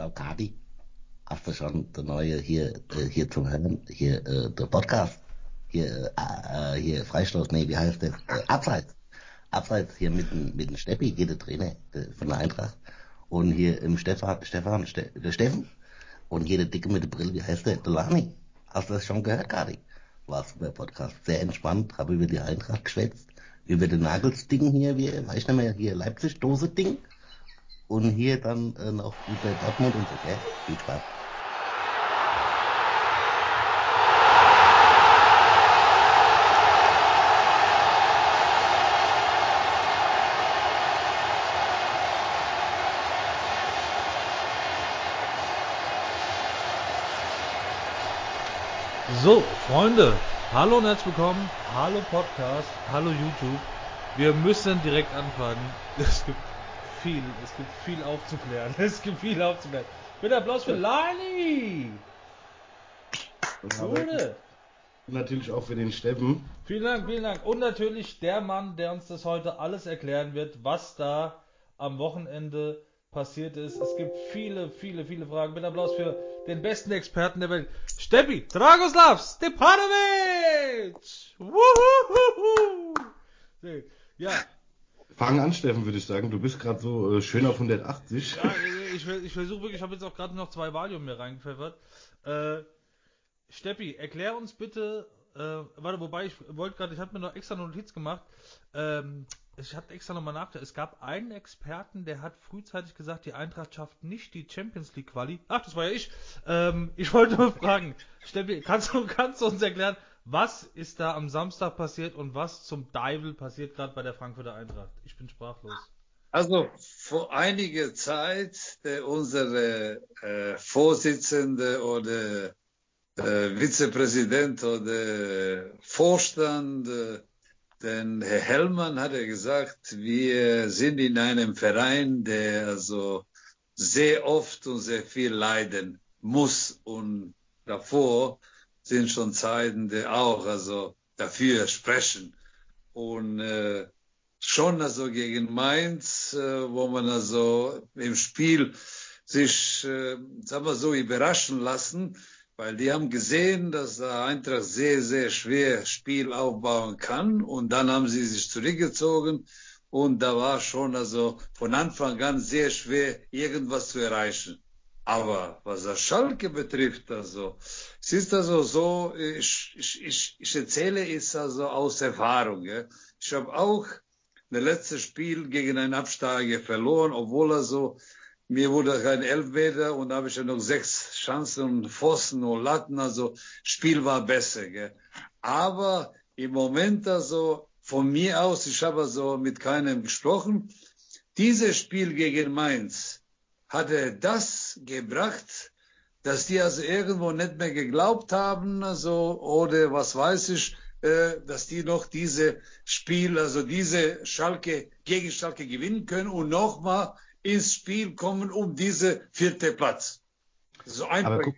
hallo Kadi. Hast du schon der neue hier, äh, hier zum Hören, hier, äh, der Podcast? Hier, äh, hier, Freistoß, nee, wie heißt? Äh, Abseits. Abseits hier mit mit dem Steppi, hier der Trainer der, von der Eintracht. Und hier im Stefan, Stefan, Ste der Steffen. Und hier der Dicke mit der Brille, wie heißt der? Der Lani. Hast du das schon gehört, Kadi? War super Podcast. Sehr entspannt, habe über die Eintracht geschwätzt. Über den Nagelsding hier, wie, weiß ich nicht mehr, hier Leipzig-Dose-Ding. Und hier dann äh, noch über Dortmund und so, gell? Viel Spaß. So, Freunde, hallo und herzlich willkommen. Hallo Podcast, hallo YouTube. Wir müssen direkt anfangen. Es gibt viel, es gibt viel aufzuklären. Es gibt viel aufzuklären. Bitte Applaus für Lani! Gute. Und natürlich auch für den Steffen. Vielen Dank, vielen Dank. Und natürlich der Mann, der uns das heute alles erklären wird, was da am Wochenende passiert ist. Es gibt viele, viele, viele Fragen. Bitte Applaus für den besten Experten der Welt. Steppi Dragoslav Stepanovic! Wuhuhuhu. Ja. Fang an, Steffen, würde ich sagen. Du bist gerade so äh, schön auf 180. ja ich, ich versuche wirklich, ich habe jetzt auch gerade noch zwei Valium mir reingepfeffert. Äh, Steppi, erklär uns bitte, äh, warte, wobei ich wollte gerade, ich hatte mir noch extra eine Notiz gemacht. Ähm, ich hatte extra nochmal nachgedacht. Es gab einen Experten, der hat frühzeitig gesagt, die Eintracht schafft nicht die Champions League Quali. Ach, das war ja ich. Ähm, ich wollte nur fragen, Steffi, kannst du, kannst du uns erklären, was ist da am Samstag passiert und was zum Deivel passiert gerade bei der Frankfurter Eintracht? Ich bin sprachlos. Also vor einiger Zeit der unsere äh, Vorsitzende oder äh, Vizepräsident oder Vorstand äh, denn Herr Hellmann hat ja gesagt, wir sind in einem Verein, der also sehr oft und sehr viel leiden muss. Und davor sind schon Zeiten, die auch also dafür sprechen. Und äh, schon also gegen Mainz, äh, wo man also im Spiel sich, äh, sagen wir so, überraschen lassen, weil die haben gesehen, dass der Eintracht sehr, sehr schwer Spiel aufbauen kann und dann haben sie sich zurückgezogen und da war schon also von Anfang an sehr schwer irgendwas zu erreichen. Aber was das Schalke betrifft, also es ist also so, ich, ich, ich, ich erzähle es also aus Erfahrung. Ja. Ich habe auch das letzte Spiel gegen einen Absteiger verloren, obwohl er so mir wurde kein Elfmeter und da habe ich ja noch sechs Chancen und Pfosten und Latten. Also Spiel war besser. Gell? Aber im Moment also von mir aus, ich habe also mit keinem gesprochen. Dieses Spiel gegen Mainz hatte das gebracht, dass die also irgendwo nicht mehr geglaubt haben, also oder was weiß ich, äh, dass die noch diese Spiel, also diese Schalke gegen Schalke gewinnen können und nochmal ins Spiel kommen um diese vierte Platz. So einfach. Aber, guck,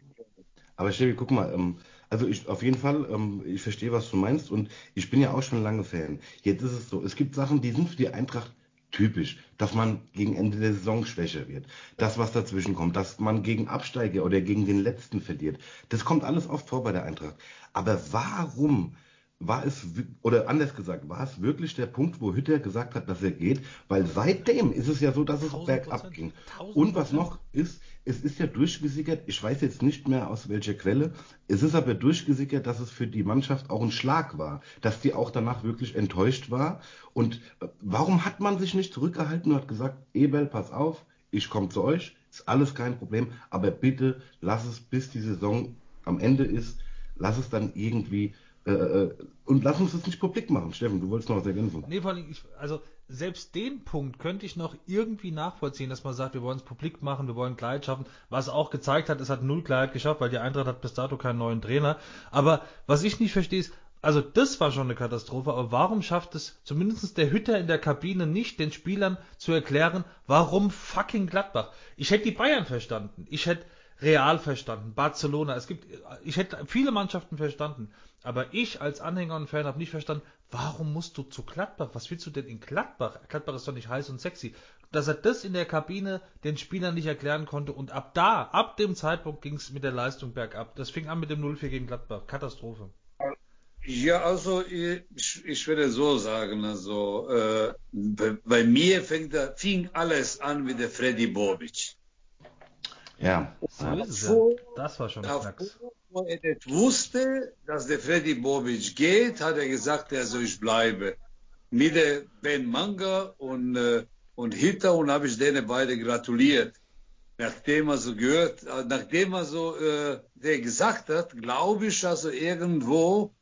aber Steffi, guck mal, ähm, also ich auf jeden Fall, ähm, ich verstehe, was du meinst und ich bin ja auch schon lange Fan. Jetzt ist es so, es gibt Sachen, die sind für die Eintracht typisch, dass man gegen Ende der Saison schwächer wird. Das, was dazwischen kommt, dass man gegen Absteiger oder gegen den Letzten verliert. Das kommt alles oft vor bei der Eintracht. Aber warum war es, oder anders gesagt, war es wirklich der Punkt, wo Hütter gesagt hat, dass er geht? Weil seitdem ist es ja so, dass es bergab ging. Und was noch ist, es ist ja durchgesickert, ich weiß jetzt nicht mehr aus welcher Quelle, es ist aber durchgesickert, dass es für die Mannschaft auch ein Schlag war, dass die auch danach wirklich enttäuscht war. Und äh, warum hat man sich nicht zurückgehalten und hat gesagt, Ebel, pass auf, ich komme zu euch, ist alles kein Problem, aber bitte lass es, bis die Saison am Ende ist, lass es dann irgendwie äh, äh, und lass uns das nicht publik machen. Steffen, du wolltest noch was ergänzen. Nee, vor allem, ich, also selbst den Punkt könnte ich noch irgendwie nachvollziehen, dass man sagt, wir wollen es publik machen, wir wollen Klarheit schaffen. Was auch gezeigt hat, es hat null Klarheit geschafft, weil die Eintracht hat bis dato keinen neuen Trainer. Aber was ich nicht verstehe ist, also das war schon eine Katastrophe, aber warum schafft es zumindest der Hütter in der Kabine nicht, den Spielern zu erklären, warum fucking Gladbach? Ich hätte die Bayern verstanden, ich hätte Real verstanden, Barcelona, es gibt, ich hätte viele Mannschaften verstanden. Aber ich als Anhänger und Fan habe nicht verstanden, warum musst du zu Gladbach? Was willst du denn in Gladbach? Gladbach ist doch nicht heiß und sexy. dass er das in der Kabine den Spielern nicht erklären konnte und ab da, ab dem Zeitpunkt ging es mit der Leistung bergab. Das fing an mit dem 0-4 gegen Gladbach. Katastrophe. Ja, also ich, ich würde so sagen, also äh, bei, bei, mir fängt, fing alles an mit der Freddy Bobic. Ja, so davor, das war schon davor, Wo er nicht wusste, dass der Freddy Bobic geht, hat er gesagt, also ich bleibe. Mit der Ben Manga und, äh, und Hitter und habe ich denen beide gratuliert. Nachdem er so gehört, nachdem er so äh, der gesagt hat, glaube ich, also irgendwo,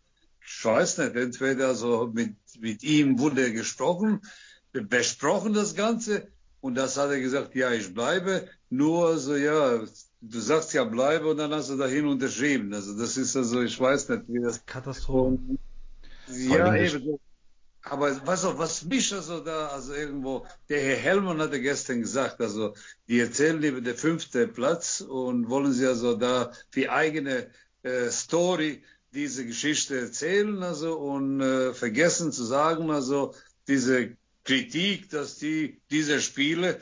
ich weiß nicht, entweder so mit, mit ihm wurde gesprochen, besprochen das Ganze und das hat er gesagt, ja, ich bleibe, nur so, ja, du sagst ja bleibe und dann hast du dahin unterschrieben. Also das ist also, ich weiß nicht, wie das. Katastrophe. Ja, eben. Aber was, was mich also da, also irgendwo, der Herr Hellmann hatte gestern gesagt, also die erzählen über den fünften Platz und wollen sie also da für eigene äh, Story diese Geschichte erzählen, also und äh, vergessen zu sagen, also diese Kritik, dass die diese Spiele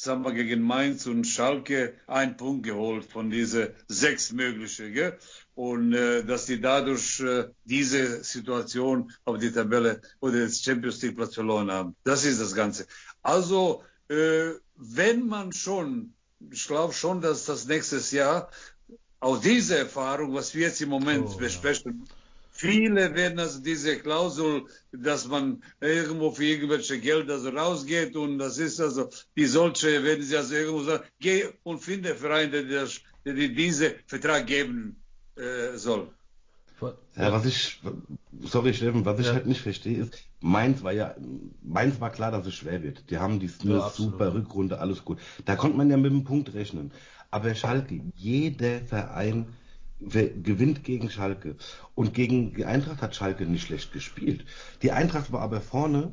sagen wir, gegen Mainz und Schalke einen Punkt geholt von diese sechs mögliche. Gell? Und äh, dass die dadurch äh, diese Situation auf die Tabelle oder das Champions League Platz verloren haben. Das ist das Ganze. Also, äh, wenn man schon, ich glaube schon, dass das nächstes Jahr aus dieser Erfahrung, was wir jetzt im Moment oh, besprechen, ja Viele werden also diese Klausel, dass man irgendwo für irgendwelche Gelder so rausgeht und das ist also, die solche werden sie also irgendwo sagen, geh und finde Vereine, der, der dir diese Vertrag geben äh, soll. Ja, was ich, sorry Steffen, was ich ja. halt nicht verstehe ist, Mainz war ja, Mainz war klar, dass es schwer wird. Die haben die ja, super Rückrunde, alles gut. Da konnte man ja mit dem Punkt rechnen. Aber Schalke, jeder Verein gewinnt gegen Schalke. Und gegen die Eintracht hat Schalke nicht schlecht gespielt. Die Eintracht war aber vorne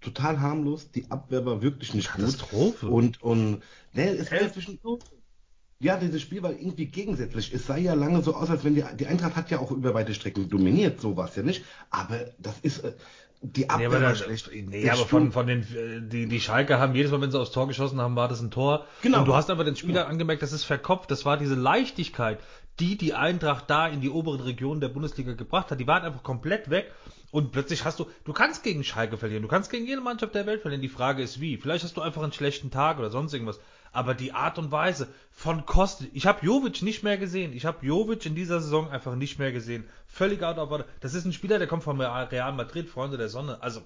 total harmlos. Die Abwehr war wirklich nicht Katastrophe. gut. Und, und, ne, es war zwischen, ja, dieses Spiel war irgendwie gegensätzlich. Es sah ja lange so aus, als wenn die, die Eintracht hat ja auch über weite Strecken dominiert, so war es ja nicht. Aber das ist, äh, die Abwehr nee, aber, war schlecht. Nee, aber von, von den, äh, die, die Schalke haben jedes Mal, wenn sie aufs Tor geschossen haben, war das ein Tor. Genau. Und du hast aber den Spieler genau. angemerkt, das ist verkopft. Das war diese Leichtigkeit, die die Eintracht da in die oberen Regionen der Bundesliga gebracht hat. Die waren einfach komplett weg. Und plötzlich hast du, du kannst gegen Schalke verlieren, du kannst gegen jede Mannschaft der Welt verlieren. Die Frage ist wie. Vielleicht hast du einfach einen schlechten Tag oder sonst irgendwas. Aber die Art und Weise von Kostic, ich habe Jovic nicht mehr gesehen. Ich habe Jovic in dieser Saison einfach nicht mehr gesehen. Völlig out of order. Das ist ein Spieler, der kommt von Real Madrid, Freunde der Sonne. Also,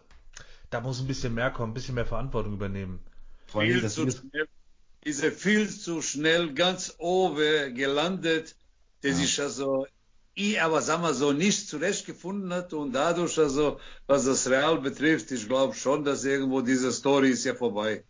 da muss ein bisschen mehr kommen, ein bisschen mehr Verantwortung übernehmen. Viel zu schnell, ist er viel zu schnell ganz oben gelandet, der ja. sich also ich aber sagen wir so nicht zurechtgefunden hat und dadurch also was das Real betrifft, ich glaube schon, dass irgendwo diese Story ist ja vorbei.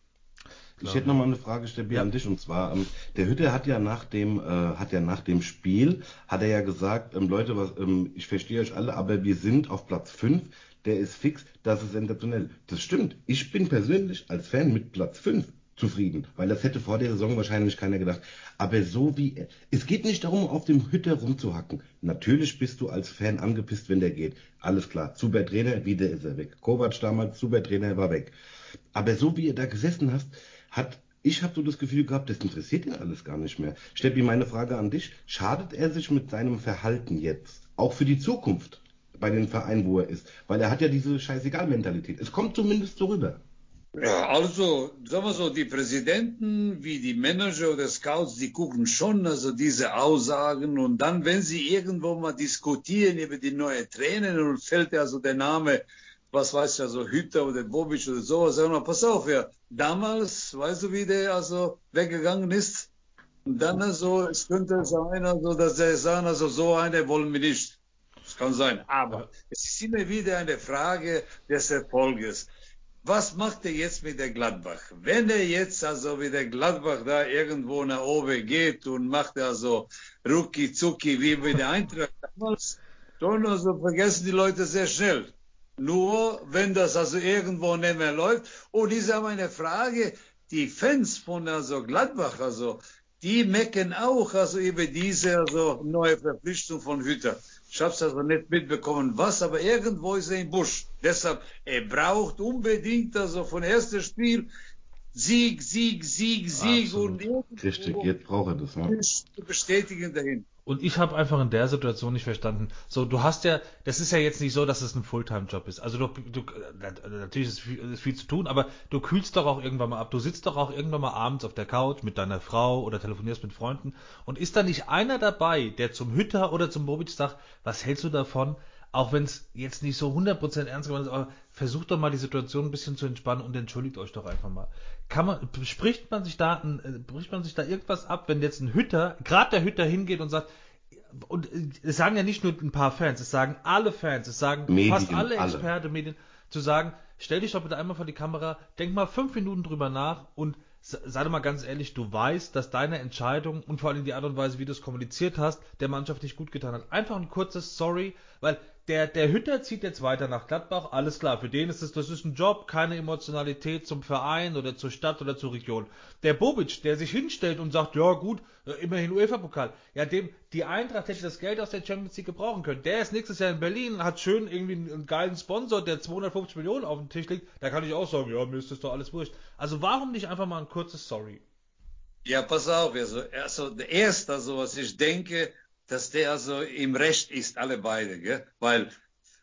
Ich hätte noch mal eine Frage, Steffi, ja. an dich. Und zwar, ähm, der Hütte hat ja nach dem, äh, hat ja nach dem Spiel, hat er ja gesagt, ähm, Leute, was, ähm, ich verstehe euch alle, aber wir sind auf Platz 5, der ist fix, das ist sensationell. Das stimmt. Ich bin persönlich als Fan mit Platz 5 zufrieden, weil das hätte vor der Saison wahrscheinlich keiner gedacht. Aber so wie, es geht nicht darum, auf dem Hütter rumzuhacken. Natürlich bist du als Fan angepisst, wenn der geht. Alles klar. Super Trainer, wieder ist er weg. Kovac damals, super Trainer, war weg. Aber so wie ihr da gesessen hast, hat ich habe so das Gefühl gehabt, das interessiert ihn alles gar nicht mehr. Steppi, meine Frage an dich. Schadet er sich mit seinem Verhalten jetzt? Auch für die Zukunft bei den Vereinen, wo er ist? Weil er hat ja diese Scheißegal-Mentalität. Es kommt zumindest so rüber. Ja, also, sagen wir so, die Präsidenten wie die Manager oder Scouts, die gucken schon also diese Aussagen und dann, wenn sie irgendwo mal diskutieren über die neue Trainer und fällt also der Name was weiß ich, also Hütter oder Bobic oder sowas, sagen wir, pass auf, ja, damals, weißt du, wie der also weggegangen ist? Und dann also, es könnte sein, also, dass er sagen, also so eine wollen wir nicht. Das kann sein. Aber es ist immer wieder eine Frage des Erfolges. Was macht er jetzt mit der Gladbach? Wenn er jetzt also mit der Gladbach da irgendwo nach oben geht und macht also rucki zucki wie bei der Eintracht damals, dann also vergessen die Leute sehr schnell. Nur wenn das also irgendwo nicht mehr läuft. Und ich sage eine Frage, die Fans von also Gladbach, also, die mecken auch also über diese also neue Verpflichtung von Hütter. Ich habe es also nicht mitbekommen, was, aber irgendwo ist er im Busch. Deshalb, er braucht unbedingt also von erstes Spiel Sieg, Sieg, Sieg, Sieg Absolut. und Richtig, jetzt braucht er das. Ne? zu bestätigen dahin. Und ich habe einfach in der Situation nicht verstanden. So, du hast ja, das ist ja jetzt nicht so, dass es ein Fulltime-Job ist. Also du, du natürlich ist viel, ist viel zu tun, aber du kühlst doch auch irgendwann mal ab. Du sitzt doch auch irgendwann mal abends auf der Couch mit deiner Frau oder telefonierst mit Freunden und ist da nicht einer dabei, der zum Hütter oder zum Bobic sagt, was hältst du davon? Auch wenn es jetzt nicht so 100% ernst gemeint ist, aber versucht doch mal die Situation ein bisschen zu entspannen und entschuldigt euch doch einfach mal. Kann man, spricht man sich da, ein, äh, bricht man sich da irgendwas ab, wenn jetzt ein Hütter, gerade der Hütter hingeht und sagt, und äh, es sagen ja nicht nur ein paar Fans, es sagen alle Fans, es sagen Medien, fast alle alle. Experten, Medien, zu sagen, stell dich doch bitte einmal vor die Kamera, denk mal fünf Minuten drüber nach und sei doch mal ganz ehrlich, du weißt, dass deine Entscheidung und vor allem die Art und Weise, wie du es kommuniziert hast, der Mannschaft nicht gut getan hat. Einfach ein kurzes Sorry, weil der, der Hütter zieht jetzt weiter nach Gladbach, alles klar, für den ist es, das ist ein Job, keine Emotionalität zum Verein oder zur Stadt oder zur Region. Der Bobic, der sich hinstellt und sagt, ja gut, äh, immerhin UEFA-Pokal, ja dem, die Eintracht hätte das Geld aus der Champions League gebrauchen können. Der ist nächstes Jahr in Berlin, hat schön irgendwie einen, geilen Sponsor, der 250 Millionen auf dem Tisch liegt, da kann ich auch sagen, ja, mir ist das doch alles wurscht. Also warum nicht einfach mal ein kurzes Sorry? Ja, pass auf, also, also der erste, also was ich denke, dass der also im Recht ist, alle beide, gell? weil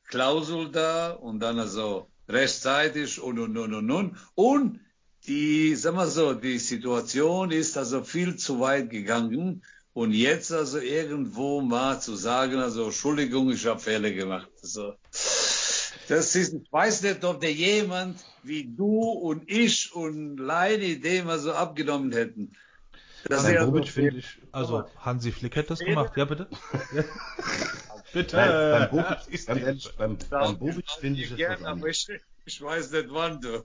Klausel da und dann also rechtzeitig und und und und und und die, sag mal so, die Situation ist also viel zu weit gegangen und jetzt also irgendwo mal zu sagen, also Entschuldigung, ich habe Fehler gemacht. Also, das ist, ich weiß nicht, ob der jemand wie du und ich und Leine dem also abgenommen hätten. Das wäre Bobic so- finde ich, Also Hansi Flick hätte das gemacht, ja bitte? Ja. bitte. Nein, beim Bobic, ist beim, beim Bobic finde ich es was anderes. Ich, weiß nicht wann du.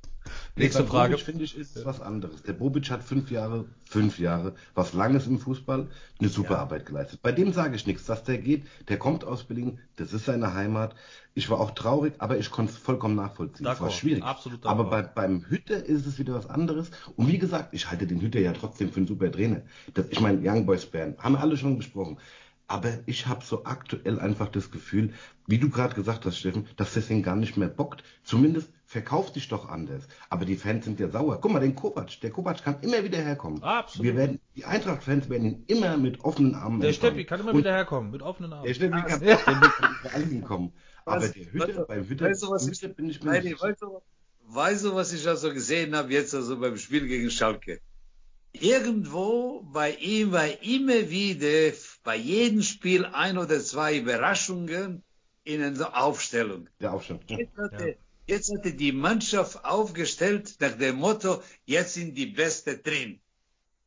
Nächste beim Frage. Bobic finde ich, ist es was anderes. Der Bobic hat fünf Jahre, fünf Jahre, was Langes im Fußball, eine super Arbeit geleistet. Bei dem sage ich nichts, dass der geht, der kommt aus Berlin, das ist seine Heimat. Ich war auch traurig, aber ich konnte es vollkommen nachvollziehen. Es war schwierig. absolut aber bei, beim Hütter ist es wieder was anderes. Und wie gesagt, ich halte den Hütter ja trotzdem für einen super Trainer. Das, ich meine, Young Boys Band, haben wir alle schon besprochen. Aber ich habe so aktuell einfach das Gefühl, wie du gerade gesagt hast, Steffen, dass das ihn gar nicht mehr bockt. Zumindest verkauft dich doch anders. Aber die Fans sind ja sauer. Guck mal, den Kovac, der Kovac kann immer wieder herkommen. Absolut. Wir werden, die Eintracht-Fans werden ihn immer mit offenen Armen Der empfangen. Steppi kann immer Und wieder herkommen, mit offenen Armen. Der Steppi kann, Ja. Steppi kann hinkommen. Aber der Hütter, was- beim Hütter, weißt du, was ich- Hütter bin ich mir nicht sicher. weißt du, weißt du, was ich also gesehen habe jetzt also beim Spiel gegen Schalke? Irgendwo bei ihm war immer wieder bei jedem Spiel ein oder zwei Überraschungen in der Aufstellung. Der. Ja. Jetzt hatte, jetzt hatte die Mannschaft aufgestellt nach dem Motto, jetzt sind die Beste drin.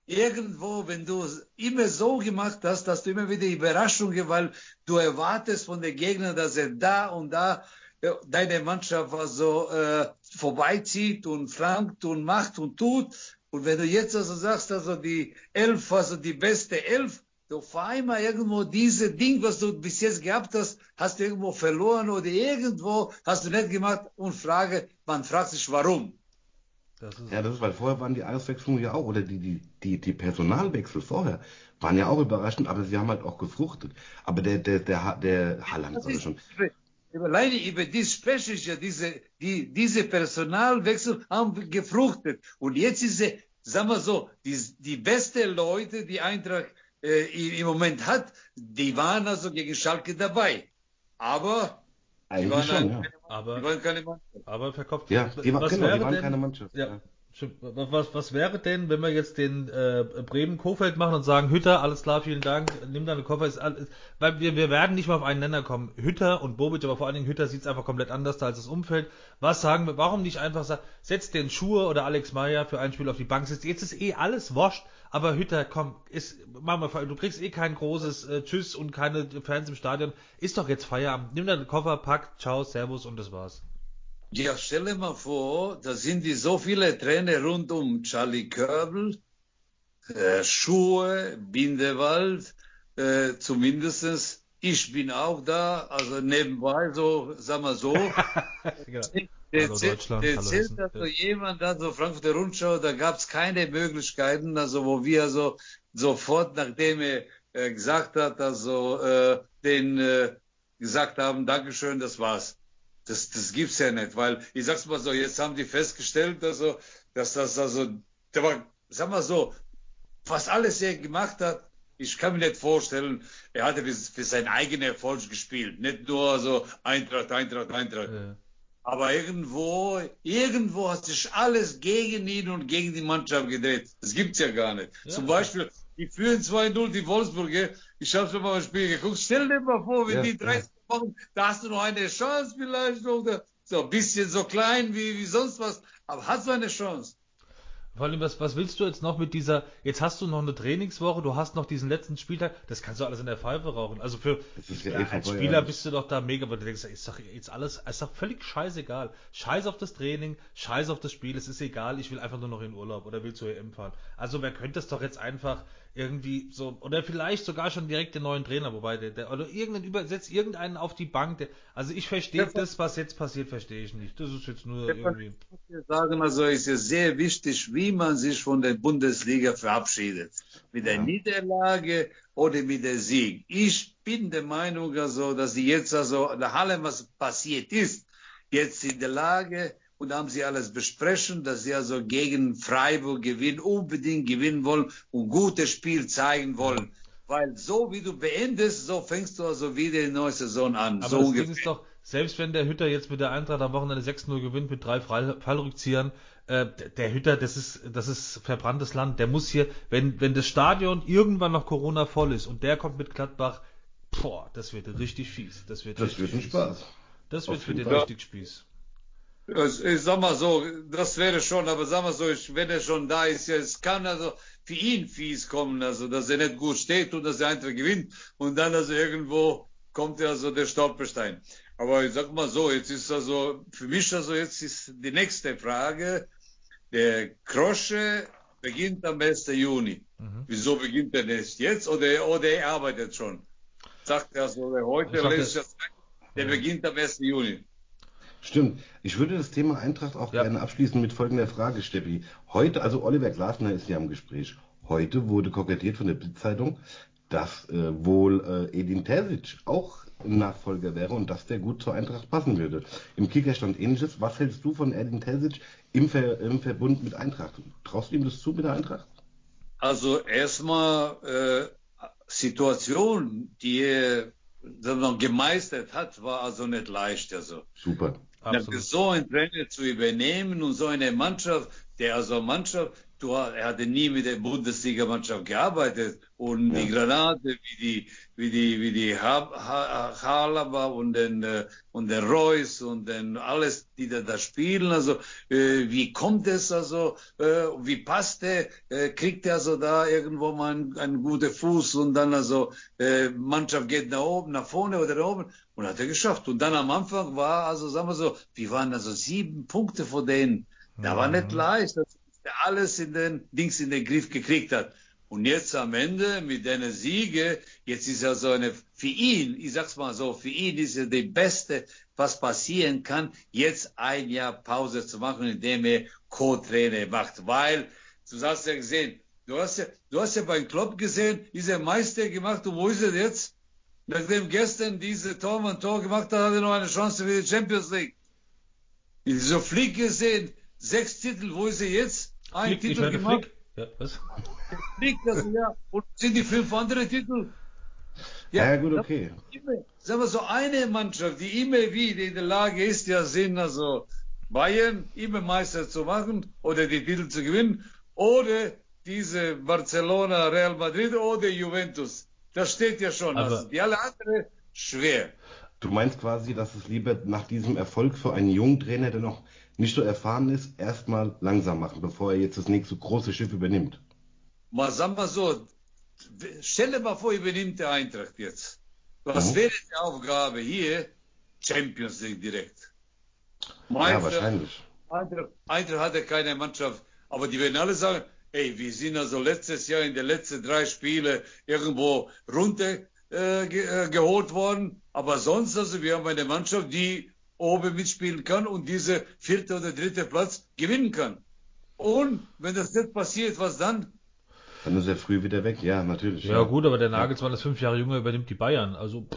Irgendwo, wenn du es immer so gemacht hast, dass du immer wieder Überraschungen, weil du erwartest von den Gegnern, dass er da und da äh, deine Mannschaft also äh, vorbeizieht und flankt und macht und tut. Und wenn du jetzt also sagst, also die Elf, also die beste Elf, du auf einmal irgendwo diese Ding, was du bis jetzt gehabt hast, hast du irgendwo verloren oder irgendwo hast du nicht gemacht und Frage, man fragt sich warum. Das ist Ja, das ist, weil vorher waren die Auswechslungen ja auch, oder die, die, die, die Personalwechsel vorher waren ja auch überraschend, aber sie haben halt auch gefruchtet. Aber der, der, der, der soll ist, schon. alleine über dies spreche ich ja, diese, die, diese Personalwechsel haben gefruchtet. Und jetzt ist sie, sagen wir so, die, die beste Leute, die Eintracht äh, im Moment hat, die waren also gegen Schalke dabei. Aber die waren, schon, ja. aber, die waren keine Mannschaft. aber verkauft. Ja, die, war, was genau, wäre die waren denn, keine Mannschaft. Ja, stimmt. Was, was, wäre denn, wenn wir jetzt den äh, Bremen-Kofeld machen und sagen, Hütter, alles klar, vielen Dank, nimm deine Koffer, ist alles, weil wir, wir werden nicht mal auf einen Nenner kommen. Hütter und Bobic, aber vor allen Dingen Hütter sieht es einfach komplett anders da als das Umfeld. Was sagen wir, warum nicht einfach sagen, setzt den Schur oder Alex Meyer für ein Spiel auf die Bank, sitzt, jetzt ist eh alles wurscht, aber Hütter, komm, ist, mach mal, du kriegst eh kein großes äh, Tschüss und keine Fans im Stadion, ist doch jetzt Feierabend, nimm deinen Koffer, pack, ciao, servus und das war's. Ja, stell dir mal vor, da sind die so viele Trainer rund um Charlie Körbel, äh, Schuhe, Bindewald, äh, zumindestens. Ich bin auch da, also nebenbei, so, sag mal so. genau. Der Hallo erzählt- Deutschland, der hallo Hessen. also jemand, also Frankfurter Rundschau, da gab es keine Möglichkeiten, also wo wir so sofort, nachdem er äh, gesagt hat, also äh, den äh, gesagt haben, Dankeschön, das war's. Das, das gibt's ja nicht, weil ich sag's mal so, jetzt haben die festgestellt, also, dass das also der war, sag mal so, was alles er gemacht hat, ich kann mir nicht vorstellen, er hatte für, für seinen eigenen Erfolg gespielt. Nicht nur so Eintracht, Eintracht, Eintracht. Ja. Aber irgendwo, irgendwo hat sich alles gegen ihn und gegen die Mannschaft gedreht. Das gibt's ja gar nicht. Ja. Zum Beispiel, die führen 2-0 die Wolfsburger. Ich habe schon mal ein Spiel geguckt. Stell dir mal vor, wenn ja, die 30 ja. machen, da hast du noch eine Chance vielleicht oder so ein bisschen so klein wie, wie sonst was. Aber hast du eine Chance. Vor allem, was, was willst du jetzt noch mit dieser, jetzt hast du noch eine Trainingswoche, du hast noch diesen letzten Spieltag, das kannst du alles in der Pfeife rauchen. Also für ja ja, als Spieler ja. bist du doch da mega, weil du denkst, ist doch jetzt alles, ist doch völlig scheißegal. Scheiß auf das Training, scheiß auf das Spiel, es ist egal, ich will einfach nur noch in Urlaub oder will zur EM fahren. Also wer könnte es doch jetzt einfach irgendwie so, oder vielleicht sogar schon direkt den neuen Trainer, wobei der, der oder irgendeinen übersetzt irgendeinen auf die Bank. Der, also ich verstehe das, was jetzt passiert, verstehe ich nicht. Das ist jetzt nur irgendwie. Ich sagen, also ist es sehr wichtig, wie man sich von der Bundesliga verabschiedet. Mit der ja. Niederlage oder mit der Sieg. Ich bin der Meinung, also, dass sie jetzt also nach allem, was passiert ist, jetzt in der Lage, und haben sie alles besprechen, dass sie also gegen Freiburg gewinnen, unbedingt gewinnen wollen und gutes Spiel zeigen wollen. Weil so wie du beendest, so fängst du also wieder die neue Saison an. Aber so das Ding ist doch, selbst wenn der Hütter jetzt mit der Eintracht am Wochenende 6-0 gewinnt mit drei Fallrückziehern, äh, der Hütter, das ist, das ist verbranntes Land. Der muss hier, wenn, wenn das Stadion irgendwann noch Corona voll ist und der kommt mit Gladbach, boah, das wird richtig fies. Das wird, das wird ein Spaß. Das wird Auf für den richtig Spieß. Ich sag mal so, das wäre schon, aber sag mal so, ich, wenn er schon da ist, ja, es kann also für ihn fies kommen, also dass er nicht gut steht und dass er einfach gewinnt und dann also irgendwo kommt ja so der Stolperstein. Aber ich sag mal so, jetzt ist also für mich also jetzt ist die nächste Frage, der Krosche beginnt am 1. Juni. Mhm. Wieso beginnt er nicht jetzt oder, oder er arbeitet schon? Sagt er so, der heute lässt das, der beginnt am 1. Juni. Stimmt. Ich würde das Thema Eintracht auch ja. gerne abschließen mit folgender Frage, Steppi. Heute, also Oliver Glasner ist ja im Gespräch. Heute wurde kokettiert von der Bildzeitung, dass äh, wohl äh, Edin Terzic auch ein Nachfolger wäre und dass der gut zur Eintracht passen würde. Im Kicker stand ähnliches. Was hältst du von Edin Terzic im, Ver im Verbund mit Eintracht? Traust du ihm das zu mit der Eintracht? Also erstmal äh, Situation, die er gemeistert hat, war also nicht leicht. Also. Super. Absolut. So einen Trainer zu übernehmen und so eine Mannschaft, der also Mannschaft, du, er hatte nie mit der Bundesligamannschaft gearbeitet und ja. die Granate, wie die, wie die, wie die Halaba und den, äh, und der Reus und den alles, die da, da spielen, also, äh, wie kommt es also, äh, wie passt der, äh, kriegt er also da irgendwo mal einen, einen guten Fuß und dann also, äh, Mannschaft geht nach oben, nach vorne oder nach oben und hat er geschafft. Und dann am Anfang war, also sagen wir so, wir waren also sieben Punkte vor denen. Da war nicht mhm. leicht, er alles in den Dings in den Griff gekriegt hat. Und jetzt am Ende mit deiner Siege, jetzt ist ja so eine, für ihn, ich sag's mal so, für ihn ist ja die Beste, was passieren kann, jetzt ein Jahr Pause zu machen, indem er Co-Trainer macht. Weil, du hast ja gesehen, du hast ja, du hast ja beim Club gesehen, ist er Meister gemacht und wo ist er jetzt? Nachdem gestern diese Tormann Tor gemacht hat, hat er noch eine Chance für die Champions League. In so Flick gesehen, sechs Titel, wo ist er jetzt? Ein Flick, Titel gemacht. Flick. Ja, was? Flick, also, ja. Und sind die fünf andere Titel? Ja, ja gut, okay. Immer, sagen wir so, eine Mannschaft, die immer wieder in der Lage ist, ja, sind also Bayern immer Meister zu machen oder die Titel zu gewinnen oder diese Barcelona, Real Madrid oder Juventus. Das steht ja schon. Also, also die alle andere schwer. Du meinst quasi, dass es lieber nach diesem Erfolg für einen jungen Trainer, der noch nicht so erfahren ist, erstmal langsam machen, bevor er jetzt das nächste große Schiff übernimmt. Mal sagen wir so, stell dir mal vor, übernimmt der Eintracht jetzt. Was mhm. wäre die Aufgabe hier? Champions League direkt. Meister, ja, wahrscheinlich. Eintracht, Eintracht hat ja keine Mannschaft, aber die werden alle sagen, ey, wir sind also letztes Jahr in den letzten drei Spiele irgendwo runter äh, ge äh, geholt worden, aber sonst also wir haben eine Mannschaft, die oben mitspielen kann und diese vierte oder dritte Platz gewinnen kann. Und wenn das nicht passiert, was dann? Dann ist er früh wieder weg, ja, natürlich. Ja, ja. gut, aber der Nagelsmann ist fünf Jahre jünger, übernimmt die Bayern. Also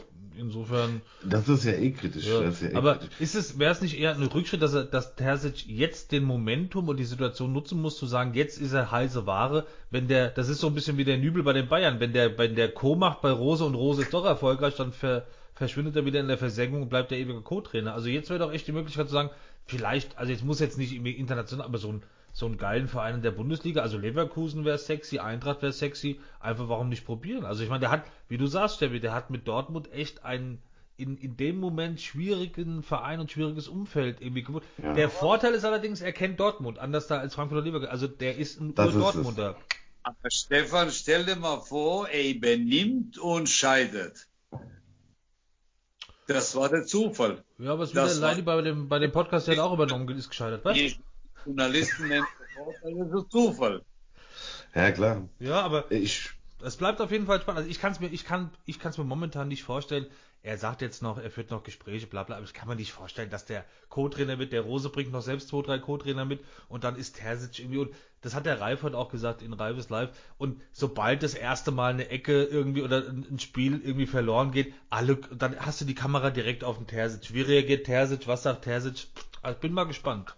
insofern. Das ist ja eh kritisch. Ja. Das ist ja eh aber kritisch. ist es, wäre es nicht eher ein Rückschritt, dass er, dass Terzic jetzt den Momentum und die Situation nutzen muss, zu sagen, jetzt ist er heiße Ware, wenn der, das ist so ein bisschen wie der Nübel bei den Bayern, wenn der, wenn der Co macht bei Rose und Rose ist doch erfolgreich, dann ver, verschwindet er wieder in der Versenkung und bleibt der ewige Co-Trainer. Also jetzt wäre doch echt die Möglichkeit zu sagen, vielleicht, also jetzt muss jetzt nicht irgendwie international, aber so ein, so einen geilen Verein in der Bundesliga, also Leverkusen wäre sexy, Eintracht wäre sexy, einfach warum nicht probieren? Also ich meine, der hat, wie du sagst, Steffi, der hat mit Dortmund echt einen in, in dem Moment schwierigen Verein und schwieriges Umfeld irgendwie gefunden. Ja. Der Vorteil ist allerdings, er kennt Dortmund, anders da als Frankfurt oder Leverkusen. Also der ist ein Das ist es. Ur-Dortmunder. Aber Stefan, stell dir mal vor, er übernimmt und scheidet. Das war der Zufall. Ja, aber es wieder war- Leidi bei dem, bei dem Podcast, hat auch übernommen, ist gescheitert, was? Die Journalisten nennen das ist Zufall. Ja, klar. Ja, aber Ich, es bleibt auf jeden Fall spannend. Also ich kann es mir, ich kann, ich kann es mir momentan nicht vorstellen. Er sagt jetzt noch, er führt noch Gespräche, bla bla, aber ich kann mir nicht vorstellen, dass der Co-Trainer wird, der Rose bringt noch selbst zwei, drei Co-Trainer mit und dann ist Terzic irgendwie und das hat der Reifert auch gesagt in Reifes Live und sobald das erste Mal eine Ecke irgendwie oder ein Spiel irgendwie verloren geht, alle, dann hast du die Kamera direkt auf den Terzic. Wie reagiert Terzic? Was sagt Terzic? Also bin mal gespannt.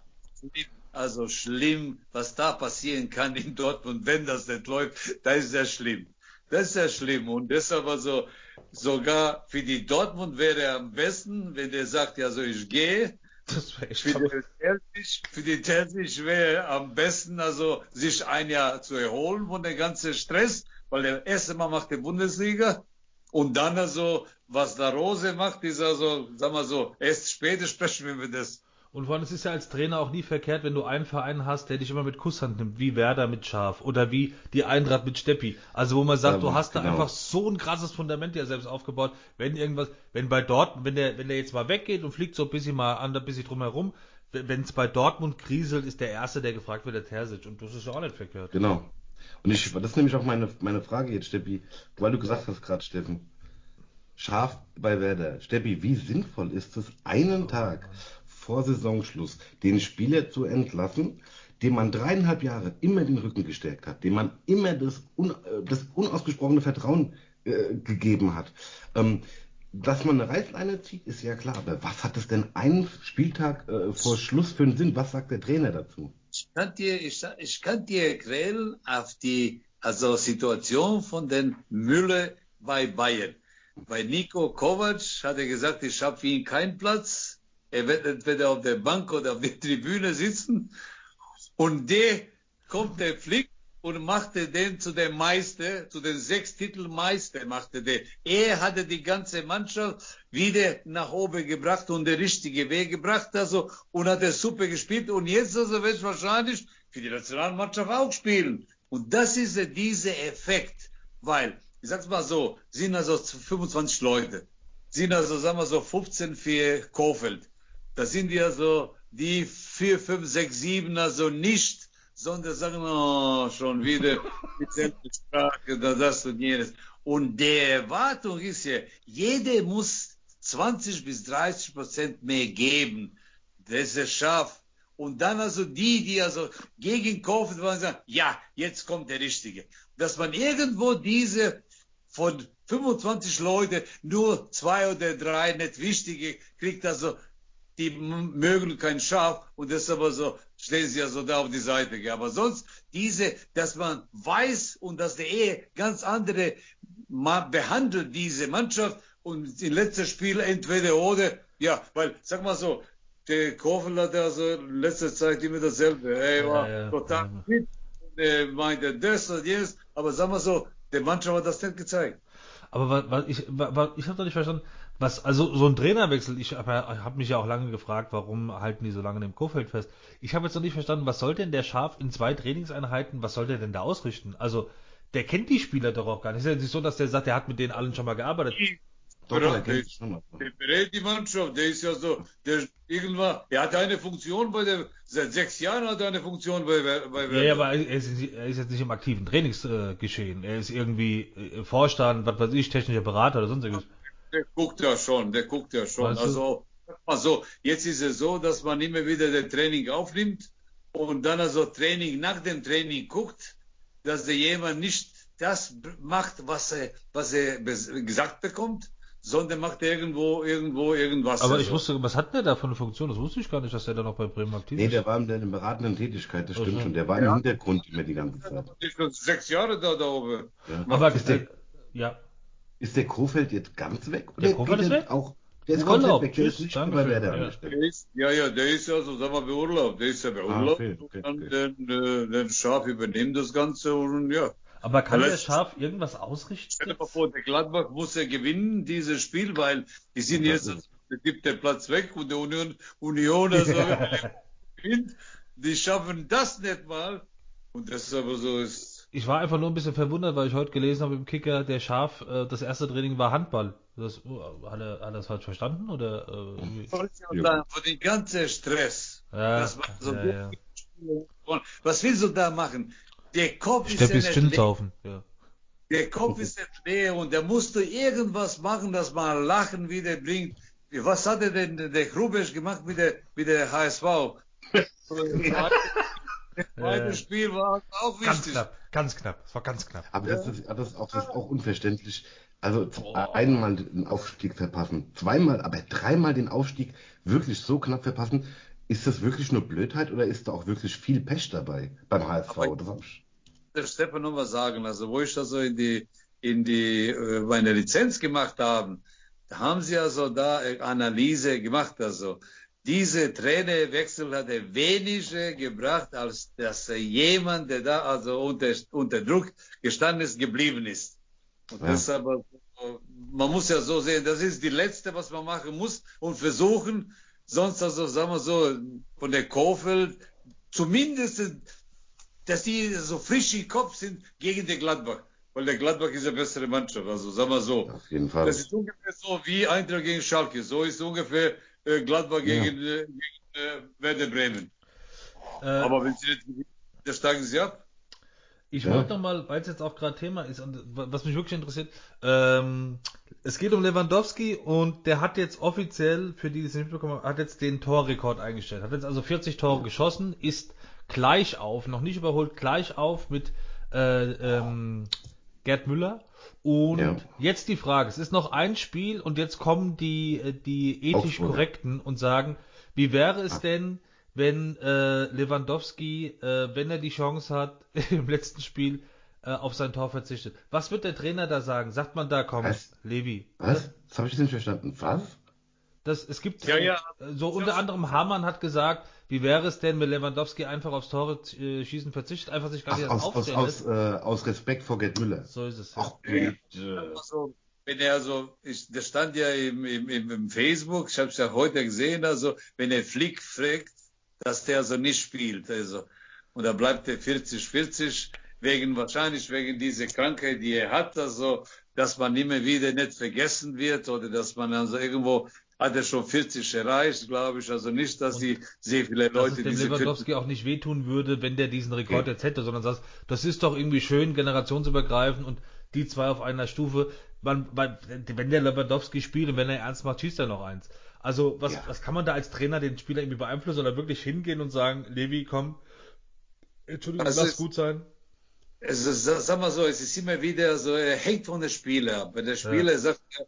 Also schlimm, was da passieren kann in Dortmund, wenn das nicht läuft, das ist sehr schlimm. Das ist sehr schlimm. Und deshalb also, sogar für die Dortmund wäre er am besten, wenn der sagt, ja, so ich gehe. Das wäre echt Für die Terzic, für die Terzic wäre am besten, also sich ein Jahr zu erholen von der ganzen Stress, weil der erste Mal macht die Bundesliga. Und dann also, was da Rose macht, ist also, sagen wir so, erst später sprechen wir über das. Und vor allem, es ist ja als Trainer auch nie verkehrt, wenn du einen Verein hast, der dich immer mit Kusshand nimmt, wie Werder mit Schaf oder wie die Eintracht mit Steppi. Also wo man sagt, Ja, du hast da genau. einfach so ein krasses Fundament ja selbst aufgebaut. Wenn irgendwas, wenn bei Dortmund, wenn der, wenn der jetzt mal weggeht und fliegt so ein bisschen mal an, ein bisschen drumherum, wenn es bei Dortmund kriselt, ist der Erste, der gefragt wird, der Terzic. Und das ist ja auch nicht verkehrt. genau. Und ich, das ist nämlich auch meine, meine Frage jetzt, Steppi, weil du gesagt hast gerade, Steffen, scharf bei Werder. Steppi, wie sinnvoll ist es, einen Tag vor Saisonschluss den Spieler zu entlassen, dem man dreieinhalb Jahre immer den Rücken gestärkt hat, dem man immer das, un, äh, das unausgesprochene Vertrauen äh, gegeben hat. Ähm, dass man eine Reißleine zieht, ist ja klar, aber was hat es denn einen Spieltag äh, vor Schluss für einen Sinn? Was sagt der Trainer dazu? Ich kann dir, ich, ich kann dir erklären auf die also Situation von den Mülle bei Bayern. Bei Nico Kovac hat er gesagt, ich habe für ihn keinen Platz. Er wird entweder auf der Bank oder auf der Tribüne sitzen. Und der kommt der Flick und machte den zu dem Meister, zu den sechs Titelmeister machte der. Er hatte die ganze Mannschaft wieder nach oben gebracht und der richtige Weg gebracht, also, und hat er super gespielt. Und jetzt also wird es wahrscheinlich für die Nationalmannschaft auch spielen. Und das ist dieser Effekt, weil, ich sag's mal so, sind also 25 Leute, sind also, sagen wir so, 15 für Kofeld. Da sind die also die 4, 5, 6, 7 also nicht, sondern sagen, oh, schon wieder mit Selbstsprache, da das und jenes. Und der Erwartung ist ja, jeder muss 20 bis 30 Prozent mehr geben. Das ist ja scharf. Und dann also die, die also gegen Kofeld waren, sagen, ja, jetzt kommt der Richtige. Dass man irgendwo diese von 25 Leute nur zwei oder drei nicht wichtige kriegt, also die mögen kein Schaf und deshalb also stehen sie also da auf die Seite. Aber sonst diese, dass man weiß und dass der eh ganz andere behandelt diese Mannschaft und im letzten Spiel entweder oder, ja, weil, sag mal so, der Kofel hat also in letzter Zeit immer dasselbe. Er war Ja, ja, total ja. fit er meinte das und jenes, aber sag mal so, der Mannschaft hat das nicht gezeigt. Aber was, was ich, was, ich habe doch nicht verstanden, was, also so ein Trainerwechsel, ich habe hab mich ja auch lange gefragt, warum halten die so lange im Kofeld fest. Ich habe jetzt noch nicht verstanden, was soll denn der Schaf in zwei Trainingseinheiten, was soll der denn da ausrichten? Also, der kennt die Spieler doch auch gar nicht. Ist ja nicht so, dass der sagt, der hat mit denen allen schon mal gearbeitet. Doch, er der- berät die Mannschaft, der ist ja so, der irgendwann, er hat eine Funktion bei der, seit sechs Jahren hat er eine Funktion bei, bei Ja, ja, aber er ist, er ist jetzt nicht im aktiven Trainingsgeschehen. Er ist irgendwie äh, Vorstand, was weiß ich, technischer Berater oder sonstiges. Der guckt ja schon, der guckt ja schon. Also, sag mal so, jetzt ist es so, dass man immer wieder das Training aufnimmt und dann also Training nach dem Training guckt, dass der jemand nicht das macht, was er, was er gesagt bekommt, sondern macht irgendwo, irgendwo irgendwas. Aber ich wusste, was hat der da für eine Funktion? Das wusste ich gar nicht, dass der da noch bei Bremen aktiv Nee, ist. der war in der beratenden Tätigkeit, das stimmt so. schon. Der war im Hintergrund immer die ganze Zeit. Ich bin sechs Jahre da, da oben. Ja. Aber der, äh, ja, ist der Kofeld jetzt ganz weg? Der Kofeld ist der weg? Auch, der ist Urlaub. komplett weg, der Tschüss, ist nicht Dankeschön, bei Werder ja. Der ist, ja, ja, der ist ja so, sagen wir, bei Urlaub. Der ist ja bei Ah, Urlaub. okay, okay, und okay. dann, äh, dann Schaf übernimmt das Ganze und ja. aber kann der letzt- Schaf irgendwas ausrichten? Stell dir mal vor, der Gladbach muss ja gewinnen, dieses Spiel, weil die sind jetzt, da gibt der Platz weg und der Union, Union also, gewinnt. Die schaffen das nicht mal. Und das ist aber so, ist, Ich war einfach nur ein bisschen verwundert, weil ich heute gelesen habe im Kicker, der Schaf, äh, das erste Training war Handball. Das, uh, hat, er, hat er das falsch verstanden? Oder, äh, dann von dem ganzen Stress. ja, das war so ja, ja. Was willst du da machen? Der Kopf ist ja ist nicht Gin leer. saufen. Ja. Der Kopf ist nicht leer und der musste irgendwas machen, dass man Lachen wieder bringt. Was hat er denn der Grubesch gemacht mit der, mit der HSV? Das zweite Ja. Spiel war auch Ganz wichtig. knapp, ganz knapp. Es war ganz knapp. Aber das ist, das ist, auch, das ist auch unverständlich. Also z- einmal den Aufstieg verpassen, zweimal, aber dreimal den Aufstieg wirklich so knapp verpassen. Ist das wirklich nur Blödheit oder ist da auch wirklich viel Pech dabei beim HSV? Aber- Das hab ich- der Stefan noch was sagen. Also wo ich das so in die in die äh, meine Lizenz gemacht haben, da haben sie also da äh, Analyse gemacht. Also diese Trainerwechsel hat er weniger gebracht, als dass jemand, der da also unter, unter Druck gestanden ist, geblieben ist. Und Ja. so, man muss ja so sehen, das ist die letzte, was man machen muss und versuchen, sonst also, sagen wir so, von der Kofeld, zumindest dass die so frisch im Kopf sind gegen den Gladbach. Weil der Gladbach ist eine bessere Mannschaft, also sagen wir so. Auf jeden Fall. Das ist ungefähr so wie Eintracht gegen Schalke. So ist ungefähr äh, Gladbach Ja. gegen, äh, gegen äh, Werder Bremen. Äh, Aber wenn sie nicht gewinnen, dann steigen sie ab. Ich Ja. wollte noch mal, weil es jetzt auch gerade Thema ist und was mich wirklich interessiert, ähm, es geht um Lewandowski und der hat jetzt offiziell, für die, die es nicht mitbekommen haben, hat jetzt den Torrekord eingestellt. Hat jetzt also 40 Tore geschossen, ist gleich auf, noch nicht überholt, gleich auf mit äh, ähm, Gerd Müller. Und Ja. jetzt die Frage, es ist noch ein Spiel und jetzt kommen die, äh, die ethisch Augsburger. Korrekten und sagen, wie wäre es Ah. denn, wenn äh, Lewandowski, äh, wenn er die Chance hat, im letzten Spiel äh, auf sein Tor verzichtet? Was wird der Trainer da sagen? Sagt man da, komm, Was? Levi. Was? Das habe ich nicht verstanden. Was? Das, es gibt Ja, ja. äh, so unter anderem Hamann hat gesagt, wie wäre es denn, wenn Lewandowski einfach aufs Tore äh, schießen verzichtet, einfach sich gar Ach, nicht aus, erst aus, aus, äh, aus Respekt vor Gerd Müller. So ist es. Ja. Ach, bitte. Also, wenn er so, ich, das stand ja im, im, im, im Facebook, ich habe es ja heute gesehen, also wenn er Flick fragt, dass der so nicht spielt, also und da bleibt er 40-40 wegen wahrscheinlich wegen dieser Krankheit, die er hat, also dass man immer wieder nicht vergessen wird oder dass man also irgendwo hat er schon 40 erreicht, glaube ich, also nicht, dass die sehr viele Dass Leute es dem diese 40 Lewandowski auch nicht wehtun würde, wenn der diesen Rekord jetzt hätte, sondern sagst, das ist doch irgendwie schön, generationsübergreifend und die zwei auf einer Stufe. Man, man, wenn der Lewandowski spielt und wenn er ernst macht, schießt er noch eins. Also was, Ja. was kann man da als Trainer den Spieler irgendwie beeinflussen oder wirklich hingehen und sagen, Levi, komm, Entschuldigung, Das lass ist- gut sein. Es ist, sag mal so, es ist immer wieder so, er hängt von der Spieler ab. Wenn der Spieler sagt, ja,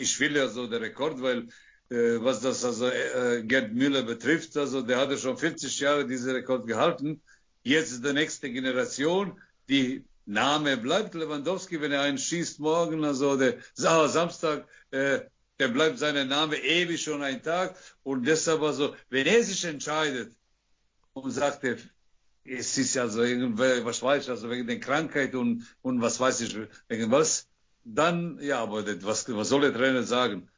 ich will ja so den Rekord, weil äh, was das also äh, Gerd Müller betrifft, also der hatte schon 40 Jahre diesen Rekord gehalten. Jetzt ist die nächste Generation, die Name bleibt Lewandowski, wenn er einen schießt morgen, also der Sa- Samstag, äh, der bleibt seiner Name ewig schon ein Tag und deshalb also, wenn er sich entscheidet und sagt, er, es ist ja so irgendwer, was weiß ich, also wegen der Krankheit und, und was weiß ich, wegen was, dann, ja, aber das, was, was soll der Trainer sagen?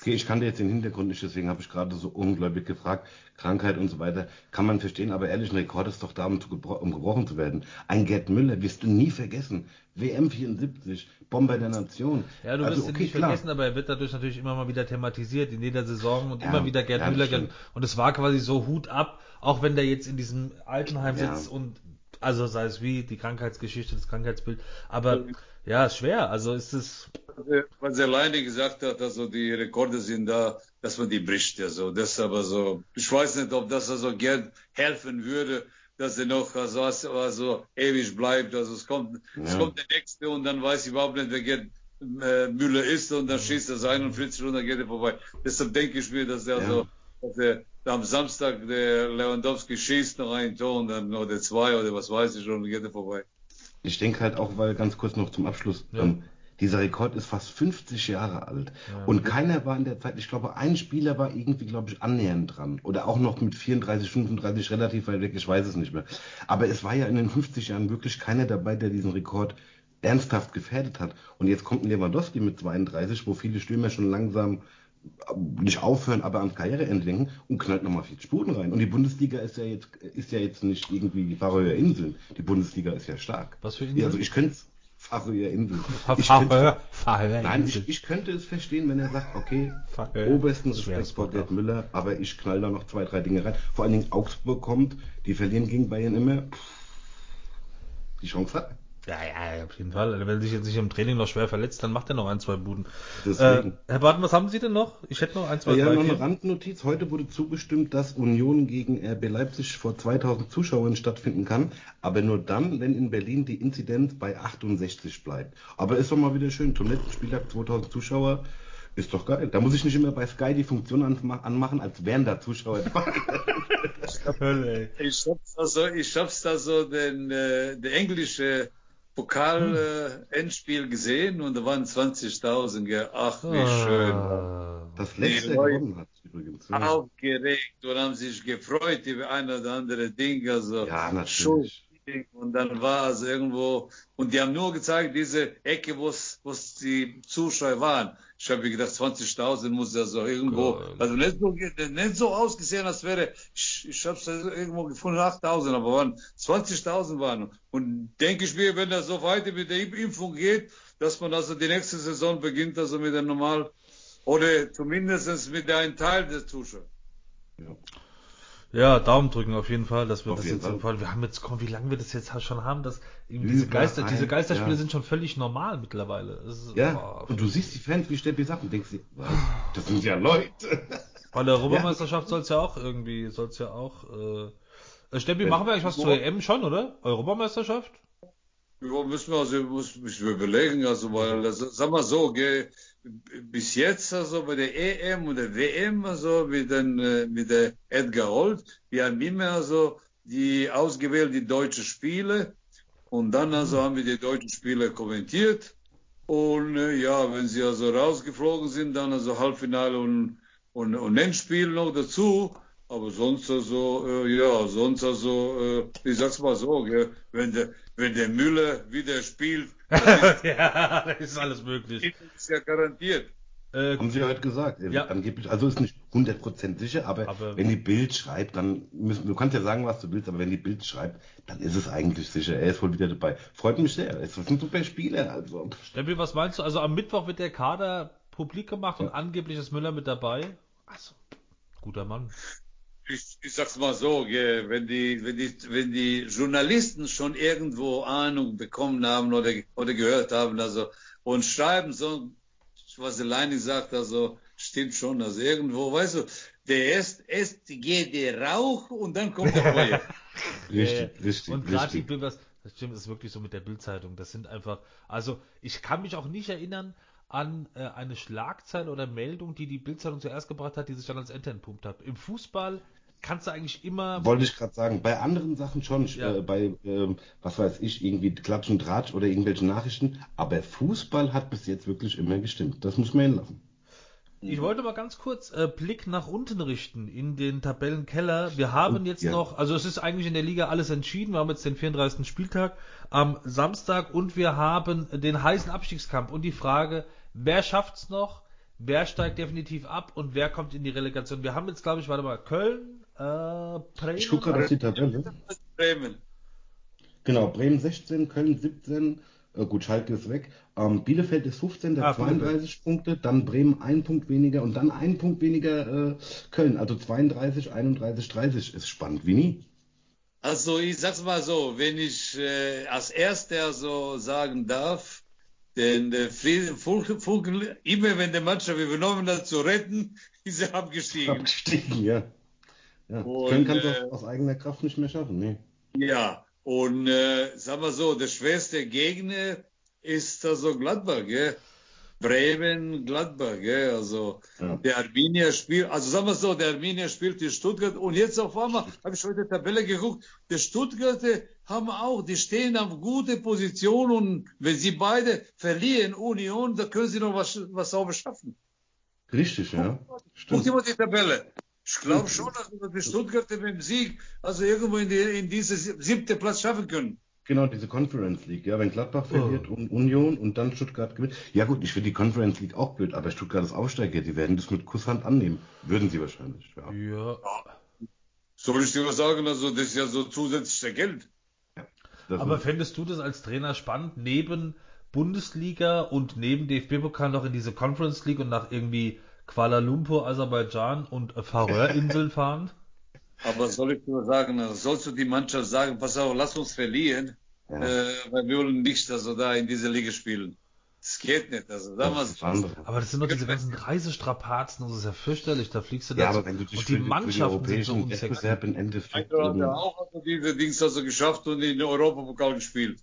Okay, ich kannte jetzt den Hintergrund nicht, deswegen habe ich gerade so ungläubig gefragt. Krankheit und so weiter. Kann man verstehen, aber ehrlich, ein Rekord ist doch da, um, zu gebro um gebrochen zu werden. Ein Gerd Müller wirst du nie vergessen. WM 74, Bomber der Nation. Ja, du wirst also, ihn okay, nicht klar. vergessen, aber er wird dadurch natürlich immer mal wieder thematisiert in jeder Saison und Ja, immer wieder Gerd ja, Müller. stimmt. Und es war quasi so Hut ab, auch wenn der jetzt in diesem Altenheim Ja. sitzt und also sei es wie die Krankheitsgeschichte, das Krankheitsbild. Aber ja, schwer. Also ist es. Was er alleine gesagt hat, also die Rekorde sind da, dass man die bricht, ja so. Das aber so, ich weiß nicht, ob das also Gerd helfen würde, dass er noch also, also ewig bleibt. Also es kommt, es Ja. kommt der nächste und dann weiß ich überhaupt nicht, wer Gerd äh, Müller ist und dann schießt er 41 und dann geht er vorbei. Deshalb denke ich mir, dass er ja. so, dass er am Samstag der Lewandowski schießt noch ein Tor und dann oder zwei oder was weiß ich und dann geht er vorbei. Ich denke halt auch, weil ganz kurz noch zum Abschluss, ja. ähm, dieser Rekord ist fast 50 Jahre alt. Ja. Und keiner war in der Zeit, ich glaube, ein Spieler war irgendwie, glaube ich, annähernd dran. Oder auch noch mit 34, 35 relativ weit weg, ich weiß es nicht mehr. Aber es war ja in den 50 Jahren wirklich keiner dabei, der diesen Rekord ernsthaft gefährdet hat. Und jetzt kommt ein Lewandowski mit 32, wo viele Stürmer schon langsam nicht aufhören, aber ans Karriereende denken und knallt nochmal vier Spuren rein. Und die Bundesliga ist ja jetzt, ist ja jetzt nicht irgendwie die Färöer Inseln. Die Bundesliga ist ja stark. Was für Inseln? also ich könnte Färöer Inseln. Nein, ich, ich, könnte es verstehen, wenn er sagt, okay, obersten Respekt vor Gerd Müller, aber ich knall da noch zwei, drei Dinge rein. Vor allen Dingen Augsburg kommt, die verlieren gegen Bayern immer. Die Chance hat ja, ja, auf jeden Fall. Wenn er sich jetzt nicht im Training noch schwer verletzt, dann macht er noch ein, zwei Buden. Deswegen. Äh, Herr Barton, was haben Sie denn noch? Ich hätte noch ein, zwei, ja, drei, noch eine Randnotiz. Heute wurde zugestimmt, dass Union gegen RB Leipzig vor 2000 Zuschauern stattfinden kann, aber nur dann, wenn in Berlin die Inzidenz bei 68 bleibt. Aber ist doch mal wieder schön. Zum letzten Spieltag 2000 Zuschauer. Ist doch geil. Da muss ich nicht immer bei Sky die Funktion anmachen, als wären da Zuschauer ich hab's also, ich hab's da so den, äh, der englische Pokal-Endspiel hm. äh, gesehen und da waren 20.000. Ja. Ach, wie ah. schön. Das letzte gewonnen hat übrigens. Aufgeregt und haben sich gefreut über ein oder andere Ding. Also ja, natürlich. Und dann war es irgendwo, und die haben nur gezeigt, diese Ecke, wo die Zuschauer waren. Ich habe gedacht, 20.000 muss ja so irgendwo, cool. also nicht so, nicht so ausgesehen, als wäre, ich, ich habe es irgendwo gefunden, 8.000, aber waren 20.000 waren. Und denke ich mir, wenn das so weiter mit der Impfung geht, dass man also die nächste Saison beginnt, also mit der normal, oder zumindest mit einem Teil des Zuschauers. Ja. Ja, Daumen drücken auf jeden Fall, dass wir auf das jetzt Fall. Wir haben jetzt, komm, wie lange wir das jetzt schon haben, dass eben diese Geister, diese Geisterspiele ja. sind schon völlig normal mittlerweile. Ist, ja, oh, und du siehst die Fans, wie Steppi sagt, und denkst dir, das sind ja Leute. Bei der Europameisterschaft ja. soll es ja auch irgendwie, soll es ja auch, äh, Steppi, machen wir eigentlich was zur EM schon, oder? Europameisterschaft? Ja, müssen wir also müssen wir überlegen, also weil das, sag mal so, gell, bis jetzt also bei der EM und der WM also mit den äh, mit der Edgar Holt, wir haben immer also die ausgewählt die deutschen Spiele und dann also haben wir die deutschen Spiele kommentiert und äh, ja, wenn sie also rausgeflogen sind, dann also Halbfinale und und, und Endspiel noch dazu, aber sonst also, äh, ja, sonst also, äh, ich sag's mal so, gell, wenn der, wenn der Müller wieder spielt, ja, das ist alles möglich. Ist ja garantiert. Äh, Haben Sie heute gesagt. Ja. Angeblich, also ist nicht 100% sicher, aber, aber, wenn die Bild schreibt, dann müssen, du kannst ja sagen, was du willst, aber wenn die Bild schreibt, dann ist es eigentlich sicher. Er ist wohl wieder dabei. Freut mich sehr. Es ist ein super Spieler. Also. Stempel, was meinst du? Also am Mittwoch wird der Kader publik gemacht ja. und angeblich ist Müller mit dabei. Achso, guter Mann ich, ich sag's mal so, wenn die, wenn die, wenn die Journalisten schon irgendwo Ahnung bekommen haben oder, oder gehört haben, also, und schreiben so, was Leini sagt, also, stimmt schon, also irgendwo, weißt du, der erst, erst geht der Rauch und dann kommt der Feuer. richtig, richtig. Und gerade die Blippers, das stimmt, das ist wirklich so mit der Bildzeitung, das sind einfach, also, ich kann mich auch nicht erinnern, an äh, eine Schlagzeile oder Meldung, die die Bildzeitung zuerst gebracht hat, die sich dann als Enter entpumpt hat. Im Fußball kannst du eigentlich immer. Wollte ich gerade sagen, bei anderen Sachen schon, ja. äh, bei, äh, was weiß ich, irgendwie Klatsch und Tratsch oder irgendwelche Nachrichten, aber Fußball hat bis jetzt wirklich immer gestimmt. Das muss man hinlassen. Ich wollte mal ganz kurz äh, Blick nach unten richten in den Tabellenkeller. Wir haben jetzt ja. noch, also es ist eigentlich in der Liga alles entschieden. Wir haben jetzt den 34. Spieltag am Samstag und wir haben den heißen Abstiegskampf und die Frage, wer schafft's noch? Wer steigt definitiv ab und wer kommt in die Relegation? Wir haben jetzt, glaube ich, warte mal, Köln, äh, Bremen. Ich gucke gerade auf die Tabelle. Bremen. Genau, Bremen 16, Köln 17, äh, gut, Schalke ist weg. Ähm, Bielefeld ist 15, der ah, 32 Punkte, dann Bremen ein Punkt weniger und dann ein Punkt weniger äh, Köln. Also 32, 31, 30 ist spannend, wie nie. Also ich sag's mal so, wenn ich äh, als erster so sagen darf, denn der Frieden Vogel, immer wenn der Mannschaft übernommen hat zu retten, ist er abgestiegen. Abgestiegen, ja. Ja, und, Köln kann das äh, aus eigener Kraft nicht mehr schaffen, nee. Ja, und äh, sagen wir so, der schwerste Gegner ist also Gladbach, gell? Bremen, Gladbach, gell? also ja. der Arminia spielt, also sagen wir so, der Arminia spielt in Stuttgart und jetzt auf einmal habe ich heute Tabelle geguckt, der Stuttgarter haben auch, die stehen auf gute Position und wenn sie beide verlieren, Union, da können sie noch was, was sauber schaffen. Richtig, ja. Guck dir mal die Tabelle. Ich glaube schon, dass wir die Stuttgarter mit dem Sieg also irgendwo in, die, in diese siebte Platz schaffen können. Genau, diese Conference League. Ja, wenn Gladbach verliert oh. und Union und dann Stuttgart gewinnt. Ja gut, ich finde die Conference League auch blöd, aber Stuttgart ist Aufsteiger. Die werden das mit Kusshand annehmen. Würden sie wahrscheinlich. Ja. ja. Soll ich dir was sagen? Also das ist ja so zusätzliches Geld. Ja, aber fändest du das als Trainer spannend, neben Bundesliga und neben DFB-Pokal noch in diese Conference League und nach irgendwie Kuala Lumpur, Aserbaidschan und Färöerinseln fahren? Aber soll ich nur sagen, sollst du die Mannschaft sagen, pass auf, lass uns verlieren, ja. äh, weil wir wollen nicht also da in dieser Liga spielen. Das geht nicht. Also damals. Das aber das sind doch diese ganzen Reisestrapazen, das ist ja fürchterlich. Da fliegst du da. Ja, aber wenn du dich und die Mannschaften sind so unsexy. im Endeffekt. hat ja auch also diese Dings also geschafft und in den Europapokal gespielt.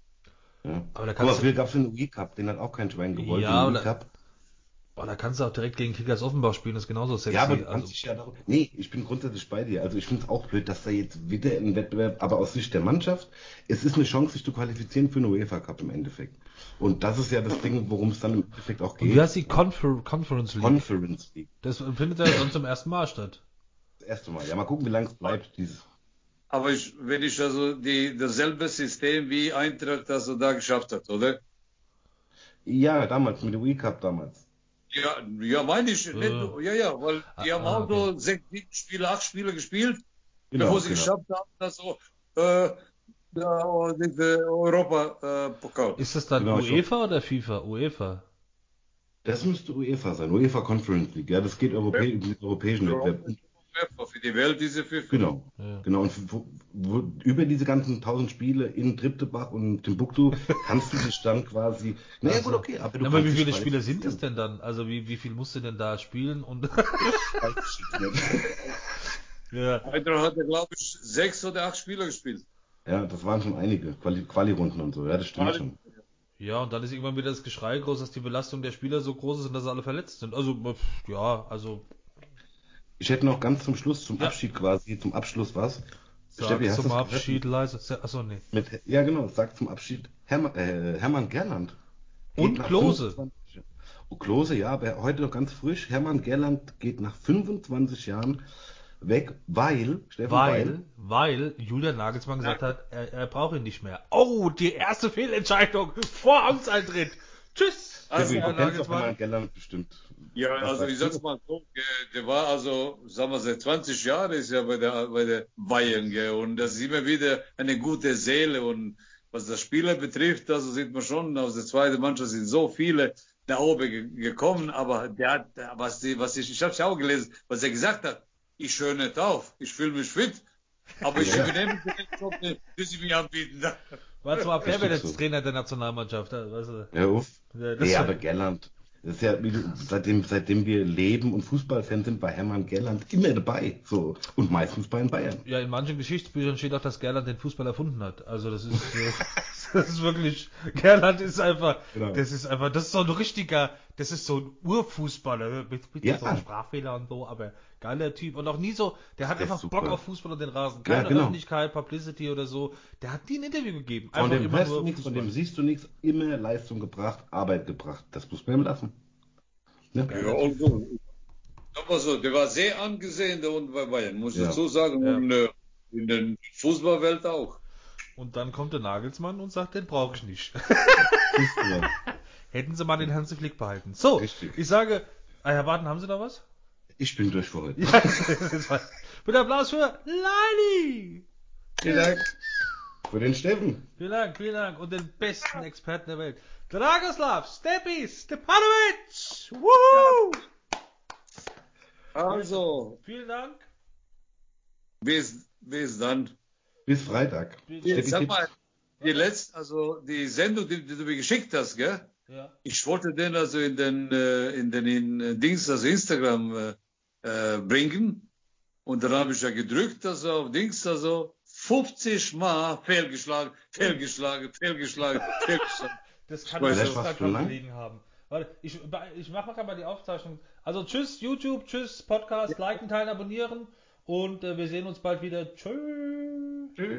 Ja. Aber da kannst aber du... gab es einen Wii Cup, den hat auch kein Schwein gewollt. Ja, oder, Boah, da kannst du auch direkt gegen Kickers Offenbach spielen, das ist genauso sexy. Ja, aber du also, dich ja darum, Nee, ich bin grundsätzlich bei dir. Also ich finde es auch blöd, dass da jetzt wieder ein Wettbewerb, aber aus Sicht der Mannschaft, es ist eine Chance, sich zu qualifizieren für einen UEFA Cup im Endeffekt. Und das ist ja das Ding, worum es dann im Endeffekt auch geht. Und wie heißt die Confer Conference League? Conference League. Das findet ja sonst zum ersten Mal statt. Das erste Mal. Ja, mal gucken, wie lange es bleibt, dieses. Aber ich, wenn ich also die, dasselbe System wie Eintracht also da geschafft hat, oder? Ja, damals, mit dem Wii Cup damals. Ja, ja, meine ich. Nicht, ja, ja, weil die ah, haben auch okay. nur sechs, sieben Spiele, acht Spiele gespielt, genau, bevor sie genau. geschafft haben, dass so, äh, ja, diese Europa-Pokal. Ist das dann genau, UEFA oder FIFA? UEFA. Das müsste UEFA sein, UEFA Conference League. Ja, das geht Europä ja. im europäischen Wettbewerb für die Welt diese FIFA. Genau, ja. genau. Und wo, wo, über diese ganzen tausend Spiele in Triptebach und Timbuktu kannst du dich dann quasi. Naja, also, gut, okay. Aber, du aber wie viele Spiele sind es denn dann? Also wie, wie viel musst du denn da spielen? Und ja. Hat er, glaube ich, sechs oder acht Spieler gespielt. Ja, das waren schon einige. Quali-Runden und so. Ja, das stimmt Quali schon. Ja, und dann ist irgendwann wieder das Geschrei groß, dass die Belastung der Spieler so groß ist und dass sie alle verletzt sind. Also, ja, also ich hätte noch ganz zum Schluss, zum ja. Abschied quasi, zum Abschluss was. Sag Steffi, zum Abschied leise. Achso, nee. Mit, ja, genau, sag zum Abschied Hermann, äh, Hermann Gerland. Und Klose. 25, oh, Klose, ja, aber heute noch ganz frisch. Hermann Gerland geht nach 25 Jahren weg, weil, Steffen, weil, weil, weil Julian Nagelsmann gesagt hat, er, er braucht ihn nicht mehr. Oh, die erste Fehlentscheidung vor Amtseintritt. Tschüss. Also, Herr Nagelsmann. Gerland bestimmt. Ja, also ich sag's mal so, der war also, sagen wir seit 20 Jahren ist ja bei der, bei der Bayern, gell, und das ist immer wieder eine gute Seele und was das Spieler betrifft, also sieht man schon, aus der zweiten Mannschaft sind so viele da oben gekommen, aber der hat, was die, was ich, ich hab's ja auch gelesen, was er gesagt hat, ich höre nicht auf, ich fühle mich fit, aber ich übernehme den Job, den sie mir anbieten. Warte mal, wer wird jetzt Trainer der Nationalmannschaft? Weißt du? Ja, uff. Ja, nee, aber Gerland, das ist ja, seitdem, seitdem wir leben und Fußballfans sind, bei Hermann Gerland immer dabei. So. Und meistens bei den Bayern. Ja, in manchen Geschichtsbüchern steht auch, dass Gerland den Fußball erfunden hat. Also das ist, das ist wirklich, Gerland ist einfach, genau. das ist einfach, das ist so ein richtiger, das ist so ein Urfußballer, mit, mit ja. so Sprachfehlern und so, aber geiler Typ. Und auch nie so, der hat der einfach Bock auf Fußball und den Rasen. Keine ja, genau. Öffentlichkeit, Publicity oder so. Der hat nie ein Interview gegeben. Einfach von dem hörst du nichts, von dem siehst du nichts, immer Leistung gebracht, Arbeit gebracht. Das muss man ihm lassen. Ne? Ja, und so. Aber so, der war sehr angesehen, der unten bei Bayern, muss ich dazu sagen. Ja. Und äh, in der Fußballwelt auch. Und dann kommt der Nagelsmann und sagt, den brauche ich nicht. Hätten sie mal den Hansi Flick behalten. So, Richtig. ich sage, ah, Herr Warten, haben Sie da was? Ich bin durch für heute. Ja, Mit Applaus für Lali! Vielen Dank. Für den Steffen. Vielen Dank, vielen Dank. Und den besten Experten der Welt. Dragoslav Stepi Stepanovic! Woohoo! Also. Vielen Dank. Bis, bis dann. Bis Freitag. Jetzt sag mal, die letzte, also die Sendung, die, die, du mir geschickt hast, gell? Ja. Ich wollte den also in den, äh, in den in Dings, also Instagram, äh, äh, bringen. Und dann habe ich ja gedrückt, also auf Dings, also 50 Mal fehlgeschlagen, fehlgeschlagen, fehlgeschlagen, fehlgeschlagen. Das kann an Instagram gelegen haben. Warte, ich, ich mache mal die Aufzeichnung. Also tschüss YouTube, tschüss Podcast, liken, teilen, abonnieren und äh, wir sehen uns bald wieder. Tschüss. Tschüss.